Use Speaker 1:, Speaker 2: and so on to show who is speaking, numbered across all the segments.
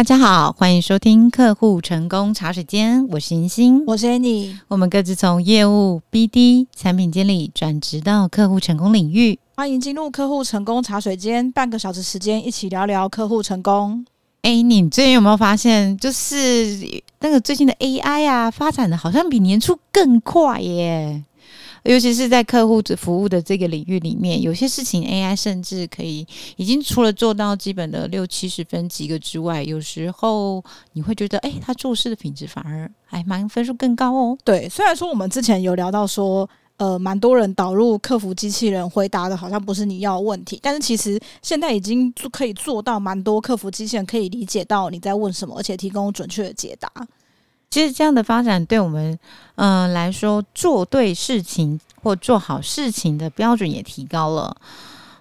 Speaker 1: 大家好，欢迎收听客户成功茶水间，我是银星，
Speaker 2: 我是 Annie，
Speaker 1: 我们各自从业务、BD、产品经理转职到客户成功领域，
Speaker 2: 欢迎进入客户成功茶水间，半个小时时间一起聊聊客户成功。
Speaker 1: 哎，你最近有没有发现，就是那个最近的 AI 啊，发展的好像比年初更快耶？尤其是在客户服务的这个领域里面，有些事情 AI 甚至可以已经除了做到基本的六七十分及格之外，有时候你会觉得，哎，他做事的品质反而还蛮分数更高哦。
Speaker 2: 对，虽然说我们之前有聊到说，呃，蛮多人导入客服机器人回答的好像不是你要的问题，但是其实现在已经可以做到蛮多客服机器人可以理解到你在问什么，而且提供准确的解答。
Speaker 1: 其实这样的发展对我们，嗯、来说，做对事情或做好事情的标准也提高了。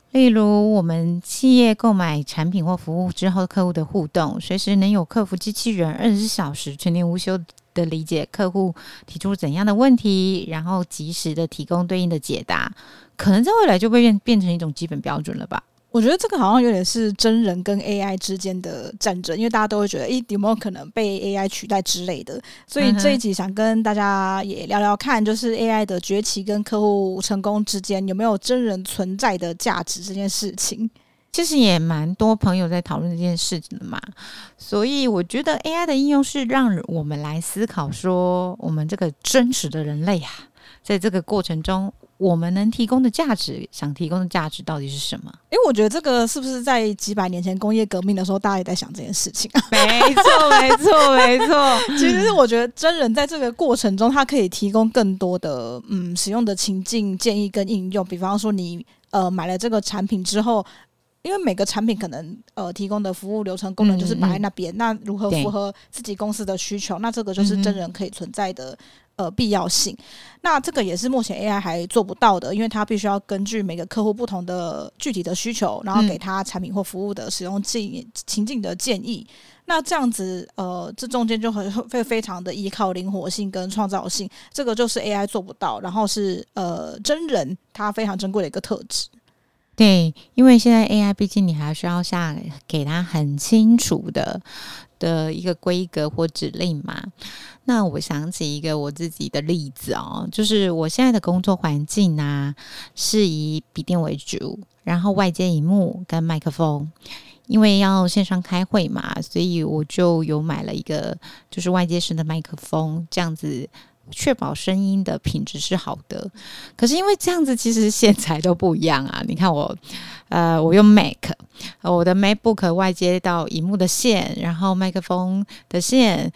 Speaker 1: 例如，我们企业购买产品或服务之后，客户的互动，随时能有客服机器人二十四小时全年无休的理解客户提出怎样的问题，然后及时的提供对应的解答，可能在未来就会变变成一种基本标准了吧。
Speaker 2: 我觉得这个好像有点是真人跟 AI 之间的战争，因为大家都会觉得，诶，有没有可能被 AI 取代之类的？所以这一集想跟大家也聊聊看，就是 AI 的崛起跟客户成功之间有没有真人存在的价值这件事情。
Speaker 1: 其实也蛮多朋友在讨论这件事情的嘛，所以我觉得 AI 的应用是让我们来思考说，我们这个真实的人类啊，在这个过程中。我们能提供的价值，想提供的价值到底是什么？
Speaker 2: 因为我觉得这个是不是在几百年前工业革命的时候，大家也在想这件事情啊？
Speaker 1: 没错，没错，没错。
Speaker 2: 其实是我觉得真人在这个过程中，他可以提供更多的嗯使用的情境建议跟应用。比方说，你呃买了这个产品之后，因为每个产品可能呃提供的服务流程功能就是摆在那边，嗯嗯，那如何符合自己公司的需求？那这个就是真人可以存在的。呃，必要性，那这个也是目前 AI 还做不到的，因为它必须要根据每个客户不同的具体的需求，然后给他产品或服务的使用建议、情境的建议。那这样子，呃，这中间就很会非常的依靠灵活性跟创造性，这个就是 AI 做不到，然后是呃真人他非常珍贵的一个特质。
Speaker 1: 对，因为现在 AI 毕竟你还需要下给他很清楚的的一个规格或指令嘛。那我想起一个我自己的例子哦，就是我现在的工作环境呢、是以笔电为主，然后外接荧幕跟麦克风，因为要线上开会嘛，所以我就有买了一个就是外接式的麦克风，这样子。确保声音的品质是好的，可是因为这样子，其实线材都不一样啊。你看我，呃，我用 Mac，我的 MacBook 外接到荧幕的线，然后麦克风的线，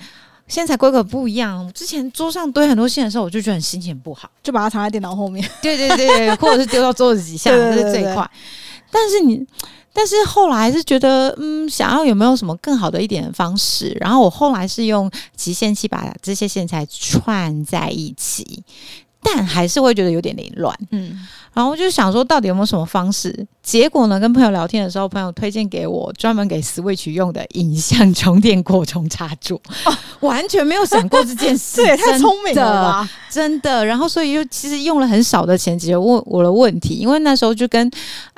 Speaker 1: 线材规格不一样。之前桌上堆很多线的时候，我就觉得很心情不好，
Speaker 2: 就把它藏在电脑后面。
Speaker 1: 对对对，或者是丢到桌子底下，这是最快。但是你。但是后来是觉得，嗯，想要有没有什么更好的一点的方式？然后我后来是用集线器把这些线材串在一起，但还是会觉得有点凌乱，嗯。然后我就想说，到底有没有什么方式？结果呢，跟朋友聊天的时候，朋友推荐给我专门给 Switch 用的影像充电扩充插座，哦，完全没有想过这件事，
Speaker 2: 这也太聪明了吧！
Speaker 1: 真的。然后所以就其实用了很少的钱解决问我的问题，因为那时候就跟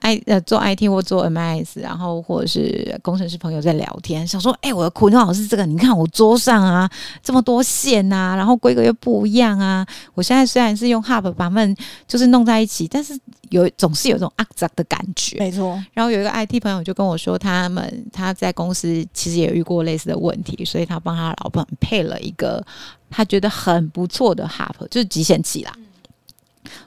Speaker 1: I 呃做 IT 或做 MIS，然后或者是工程师朋友在聊天，想说，哎，我的苦恼是这个，你看我桌上啊这么多线啊，然后规格又不一样啊。我现在虽然是用 Hub 把它们就是弄在一起，但是有总是有一种肮脏的感觉，
Speaker 2: 没错。
Speaker 1: 然后有一个 IT 朋友就跟我说，他们他在公司其实也遇过类似的问题，所以他帮他老板配了一个他觉得很不错的 Hub，就是集线器啦。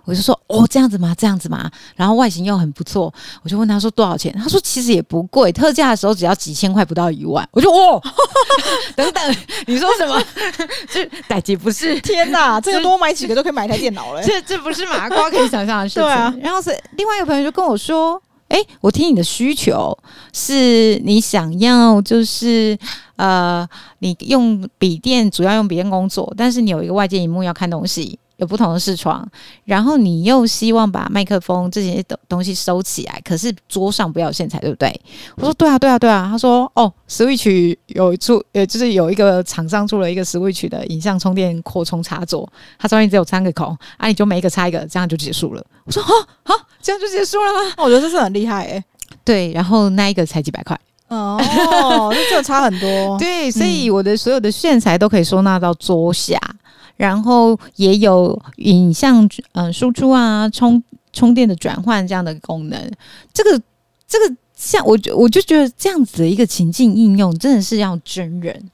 Speaker 1: 我就说哦，这样子吗？这样子吗？然后外形又很不错，我就问他说多少钱？他说其实也不贵，特价的时候只要几千块，不到一万。我就哦，等等，你说什么？这代志不是？
Speaker 2: 天哪，这个多买几个都可以买一台电脑了。
Speaker 1: 这这不是麻瓜可以想象的事情。对
Speaker 2: 啊。
Speaker 1: 然后是另外一个朋友就跟我说，哎，我听你的需求是你想要就是呃，你用笔电主要用笔电工作，但是你有一个外接荧幕要看东西。有不同的视窗，然后你又希望把麦克风这些东东西收起来，可是桌上不要有线材，对不对？我说对啊，对啊，对啊。他说哦，Switch 有出，呃，就是有一个厂商出了一个 Switch 的影像充电扩充插座，它中间只有三个孔，啊，你就每一个插一个，这样就结束了。我说哈哈，这样就结束了吗？
Speaker 2: 我觉得这是很厉害诶、欸。
Speaker 1: 对，然后那一个才几百块。
Speaker 2: 哦，这差很多。
Speaker 1: 对，所以我的所有的线材都可以收纳到桌下，嗯、然后也有影像嗯输出啊、充充电的转换这样的功能。这个这个像我我就觉得这样子的一个情境应用，真的是要真人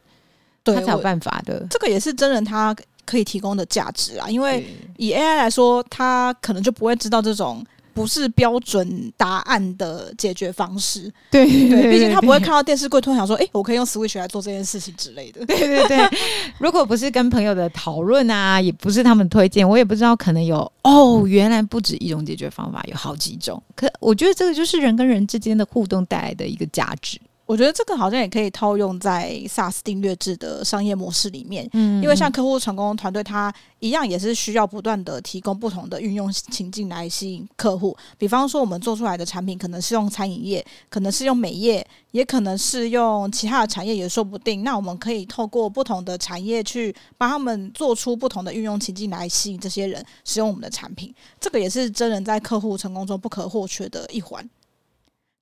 Speaker 1: 对他才有办法的。
Speaker 2: 这个也是真人他可以提供的价值啊，因为以 AI 来说，他可能就不会知道这种。不是标准答案的解决方式，
Speaker 1: 对对，
Speaker 2: 毕竟他不会看到电视柜突然想说，哎、欸，我可以用 Switch 来做这件事情之类的。
Speaker 1: 对对对，如果不是跟朋友的讨论啊，也不是他们推荐，我也不知道可能有哦，原来不止一种解决方法，有好几种。可我觉得这个就是人跟人之间的互动带来的一个价值。
Speaker 2: 我觉得这个好像也可以套用在 SaaS 订阅制的商业模式里面，嗯，因为像客户成功团队，他一样也是需要不断的提供不同的运用情境来吸引客户。比方说，我们做出来的产品可能是用餐饮业，可能是用美业，也可能是用其他的产业，也说不定。那我们可以透过不同的产业去帮他们做出不同的运用情境来吸引这些人使用我们的产品。这个也是真人在客户成功中不可或缺的一环。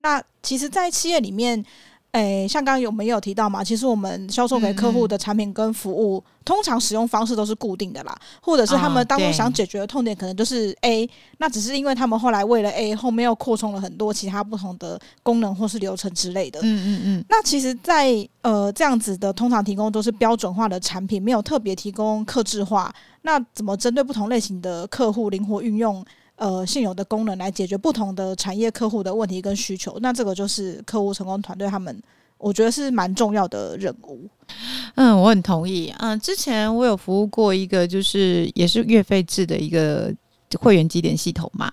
Speaker 2: 那其实，在企业里面。诶、欸，像刚刚我们也有提到嘛，其实我们销售给客户的产品跟服务，通常使用方式都是固定的啦，或者是他们当初想解决的痛点可能就是 A，、哦、那只是因为他们后来为了 A 后面又扩充了很多其他不同的功能或是流程之类的。嗯嗯嗯。那其实在，在呃这样子的通常提供都是标准化的产品，没有特别提供客制化。那怎么针对不同类型的客户灵活运用？呃，现有的功能来解决不同的产业客户的问题跟需求，那这个就是客户成功团队他们，我觉得是蛮重要的任务。
Speaker 1: 嗯，我很同意。嗯，之前我有服务过一个，就是也是月费制的一个会员集点系统嘛。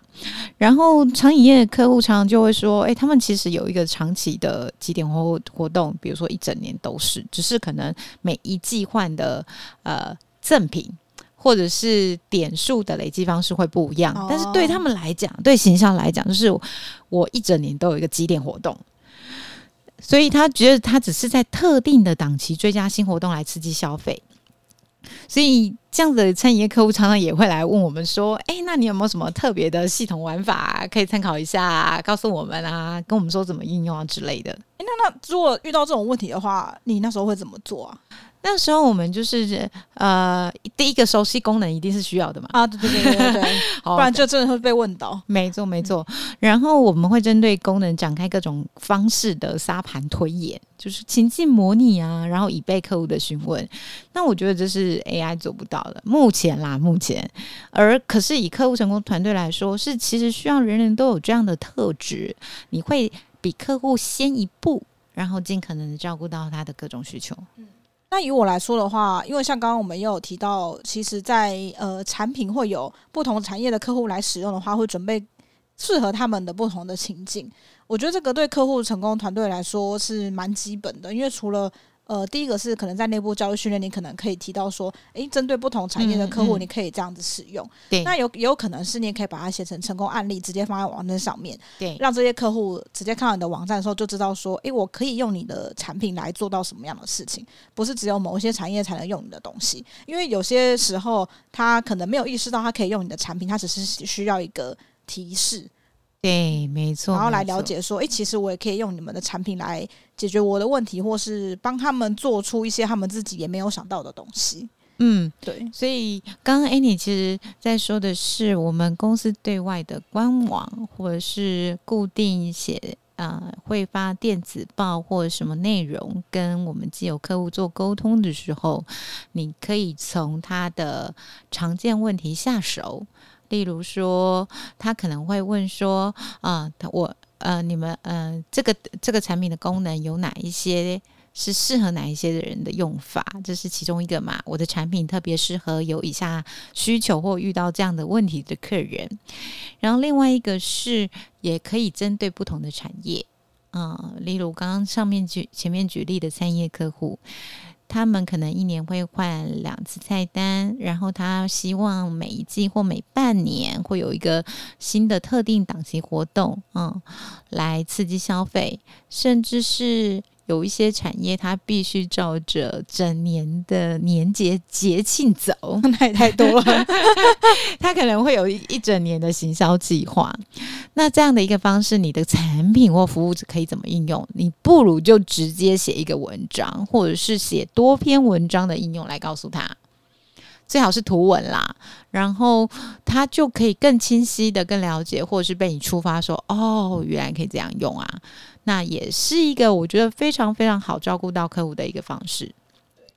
Speaker 1: 然后餐饮业客户常常就会说，哎，他们其实有一个长期的集点活活动，比如说一整年都是，只是可能每一季换的呃赠品。或者是点数的累积方式会不一样，但是对他们来讲，对形象来讲，就是我一整年都有一个积点活动，所以他觉得他只是在特定的档期追加新活动来刺激消费。所以这样子的餐饮业客户常常也会来问我们说：“哎，那你有没有什么特别的系统玩法可以参考一下，告诉我们啊，跟我们说怎么应用啊之类的？”
Speaker 2: 那那如果遇到这种问题的话，你那时候会怎么做啊？
Speaker 1: 那时候我们就是呃，第一个熟悉功能一定是需要的嘛。
Speaker 2: 啊，对对对对对，不然就真的会被问到。
Speaker 1: 没错没错。然后我们会针对功能展开各种方式的沙盘推演，就是情境模拟啊，然后以备客户的询问。那我觉得这是 AI 做不到的，目前啦，目前。而可是以客户成功团队来说，是其实需要人人都有这样的特质，你会比客户先一步，然后尽可能的照顾到他的各种需求。嗯。
Speaker 2: 那以我来说的话，因为像刚刚我们也有提到，其实在，呃产品会有不同产业的客户来使用的话，会准备适合他们的不同的情境。我觉得这个对客户成功团队来说是蛮基本的，因为除了呃，第一个是可能在内部教育训练，你可能可以提到说，诶，针对不同产业的客户，你可以这样子使用。那有也有可能是你也可以把它写成成功案例，直接放在网站上面，对，让这些客户直接看到你的网站的时候，就知道说，诶，我可以用你的产品来做到什么样的事情，不是只有某一些产业才能用你的东西，因为有些时候他可能没有意识到他可以用你的产品，他只是需要一个提示。
Speaker 1: 对，没错，
Speaker 2: 然后来了解说，诶，其实我也可以用你们的产品来解决我的问题，或是帮他们做出一些他们自己也没有想到的东西。
Speaker 1: 嗯，对。所以刚刚 Annie 其实在说的是，我们公司对外的官网，或者是固定写啊、呃，会发电子报或者什么内容，跟我们既有客户做沟通的时候，你可以从他的常见问题下手。例如说，他可能会问说：“啊，我呃，你们呃，这个这个产品的功能有哪一些是适合哪一些的人的用法？这是其中一个嘛。我的产品特别适合有以下需求或遇到这样的问题的客人。然后另外一个是，也可以针对不同的产业，啊，例如刚刚上面举前面举例的餐业客户。”他们可能一年会换两次菜单，然后他希望每一季或每半年会有一个新的特定档期活动，嗯，来刺激消费，甚至是有一些产业它必须照着整年的年节节庆走，
Speaker 2: 那也太多了。
Speaker 1: 它可能会有一一整年的行销计划。那这样的一个方式，你的产品或服务可以怎么应用？你不如就直接写一个文章，或者是写多篇文章的应用来告诉他。最好是图文啦，然后他就可以更清晰的、更了解，或者是被你触发说，哦，原来可以这样用啊。那也是一个我觉得非常非常好照顾到客户的一个方式。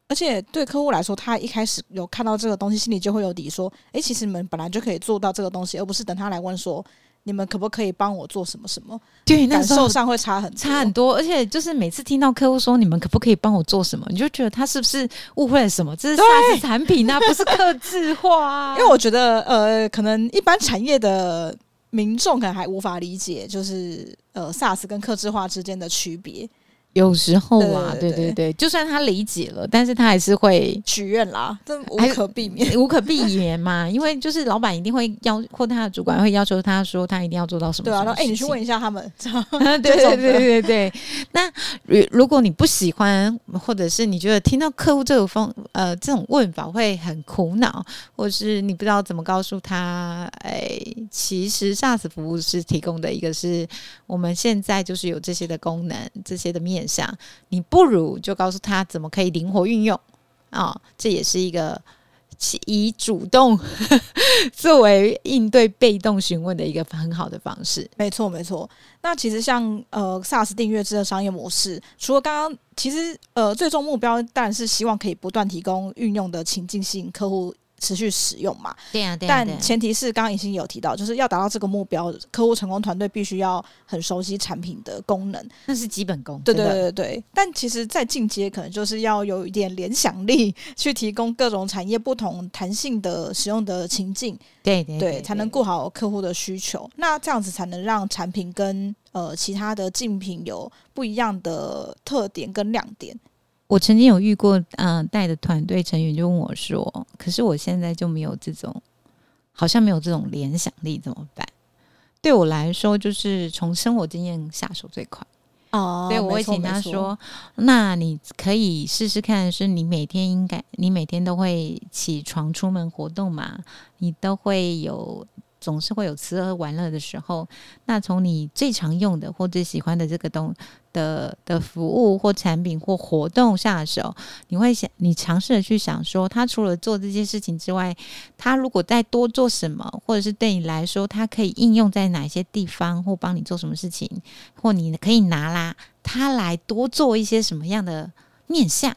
Speaker 2: 而且对客户来说，他一开始有看到这个东西，心里就会有底，说，诶，其实你们本来就可以做到这个东西，而不是等他来问说。你们可不可以帮我做什么什么？
Speaker 1: 对，
Speaker 2: 感受上会差很多
Speaker 1: 差很多。而且就是每次听到客户说你们可不可以帮我做什么，你就觉得他是不是误会了什么？这是 SaaS 产品啊，不是客制化啊。
Speaker 2: 因为我觉得呃，可能一般产业的民众可能还无法理解，就是呃 SaaS 跟客制化之间的区别。
Speaker 1: 有时候啊，对对对，对对对，就算他理解了，但是他还是会
Speaker 2: 许愿啦，这无可避免，
Speaker 1: 无可避免嘛。因为就是老板一定会要，或他的主管会要求他说，他一定要做到什么。对啊，
Speaker 2: 哎、欸，你去问一下他们。
Speaker 1: 对对对对对对。那如如果你不喜欢，或者是你觉得听到客户这个方呃这种问法会很苦恼，或是你不知道怎么告诉他，哎，其实 SaaS 服务是提供的一个是我们现在就是有这些的功能，这些的面。想你不如就告诉他怎么可以灵活运用啊、这也是一个以主动 作为应对被动询问的一个很好的方式。
Speaker 2: 没错，没错。那其实像呃 SaaS 订阅制的商业模式，除了刚刚，其实呃最终目标当然是希望可以不断提供运用的情境，吸引客户。持续使用嘛？
Speaker 1: 对啊，对啊。
Speaker 2: 但前提是刚刚已经有提到，就是要达到这个目标，客户成功团队必须要很熟悉产品的功能，
Speaker 1: 那是基本功。
Speaker 2: 对对对对。但其实再进阶，可能就是要有一点联想力，去提供各种产业不同弹性的使用的情境。
Speaker 1: 对对对，
Speaker 2: 才能顾好客户的需求。那这样子才能让产品跟呃其他的竞品有不一样的特点跟亮点。
Speaker 1: 我曾经有遇过，嗯、呃，带的团队成员就问我说：“可是我现在就没有这种，好像没有这种联想力，怎么办？”对我来说，就是从生活经验下手最快
Speaker 2: 哦。
Speaker 1: 所以我会请他说：“那你可以试试看，是你每天应该，你每天都会起床出门活动嘛？你都会有。”总是会有吃喝玩乐的时候，那从你最常用的或最喜欢的这个东的的服务或产品或活动下手，你会想，你尝试的去想说，他除了做这些事情之外，他如果再多做什么，或者是对你来说，他可以应用在哪些地方，或帮你做什么事情，或你可以拿啦，他来多做一些什么样的面向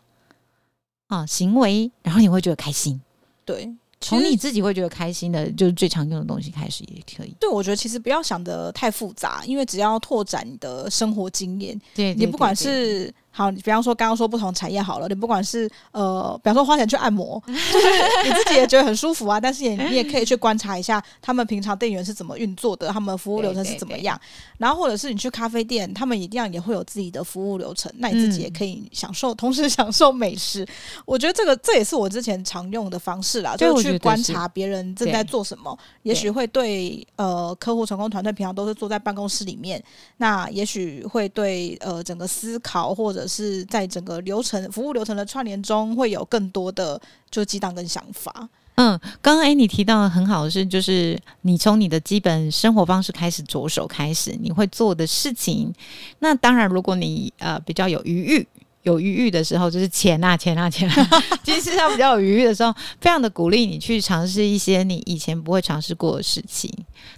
Speaker 1: 啊行为，然后你会觉得开心，
Speaker 2: 对。
Speaker 1: 从你自己会觉得开心的，就是最常用的东西开始也可以。
Speaker 2: 对，我觉得其实不要想的太复杂，因为只要拓展你的生活经验，
Speaker 1: 对，
Speaker 2: 你不管是。好，你比方说刚刚说不同产业好了，你不管是呃，比方说花钱去按摩，就是你自己也觉得很舒服啊，但是也你也可以去 观察一下他们平常店员是怎么运作的，他们服务流程是怎么样。然后或者是你去咖啡店，他们一定要也会有自己的服务流程，那你自己也可以享受，嗯、同时 享受美食。我觉得这个这也是我之前常用的方式啦，就是去观察别人正在做什么，也许会对呃客户成功团队平常都是坐在办公室里面，那也许会对呃整个思考或者是在整个流程服务流程的串联中，会有更多的就激荡跟想法。
Speaker 1: 嗯，刚刚诶你提到的很好的是，就是你从你的基本生活方式开始着手开始，你会做的事情。那当然，如果你呃比较有余裕。有余裕的时候，就是钱啊，钱啊，钱啊。其实他比较有余裕的时候，非常的鼓励你去尝试一些你以前不会尝试过的事情。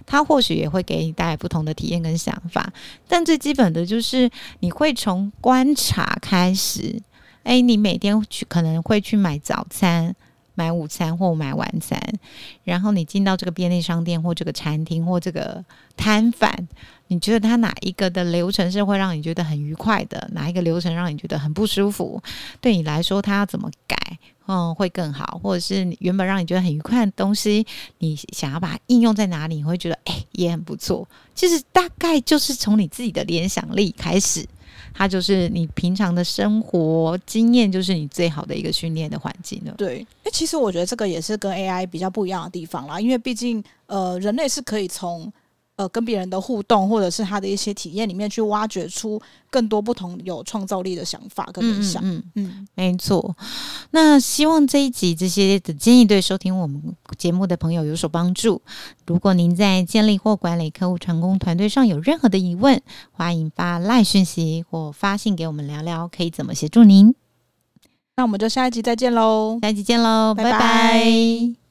Speaker 1: 他或许也会给你带来不同的体验跟想法。但最基本的就是，你会从观察开始。诶，你每天去可能会去买早餐。买午餐或买晚餐，然后你进到这个便利商店或这个餐厅或这个摊贩，你觉得他哪一个的流程是会让你觉得很愉快的？哪一个流程让你觉得很不舒服？对你来说，他要怎么改，嗯，会更好？或者是原本让你觉得很愉快的东西，你想要把它应用在哪里？你会觉得诶，也很不错。其实大概就是从你自己的联想力开始。它就是你平常的生活经验，就是你最好的一个训练的环境了。
Speaker 2: 对，哎，其实我觉得这个也是跟 AI 比较不一样的地方啦，因为毕竟呃，人类是可以从呃跟别人的互动，或者是他的一些体验里面去挖掘出更多不同有创造力的想法跟理想。
Speaker 1: 嗯嗯，嗯，没错。那希望这一集这些的建议对收听我们节目的朋友有所帮助。如果您在建立或管理客户成功团队上有任何的疑问，欢迎发赖讯息或发信给我们聊聊，可以怎么协助您。
Speaker 2: 那我们就下一集再见喽！
Speaker 1: 下一集见喽，拜拜。拜拜。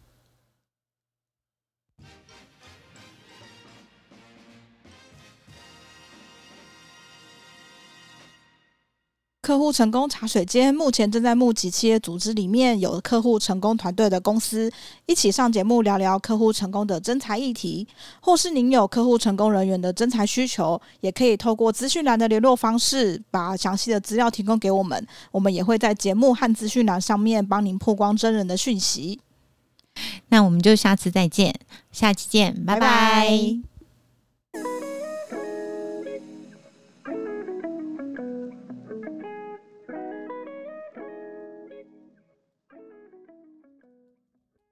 Speaker 2: 客户成功茶水间目前正在募集企业组织里面有客户成功团队的公司，一起上节目聊聊客户成功的真才议题，或是您有客户成功人员的真才需求，也可以透过资讯栏的联络方式，把详细的资料提供给我们，我们也会在节目和资讯栏上面帮您曝光真人的讯息。
Speaker 1: 那我们就下次再见，下期见，拜拜。拜拜。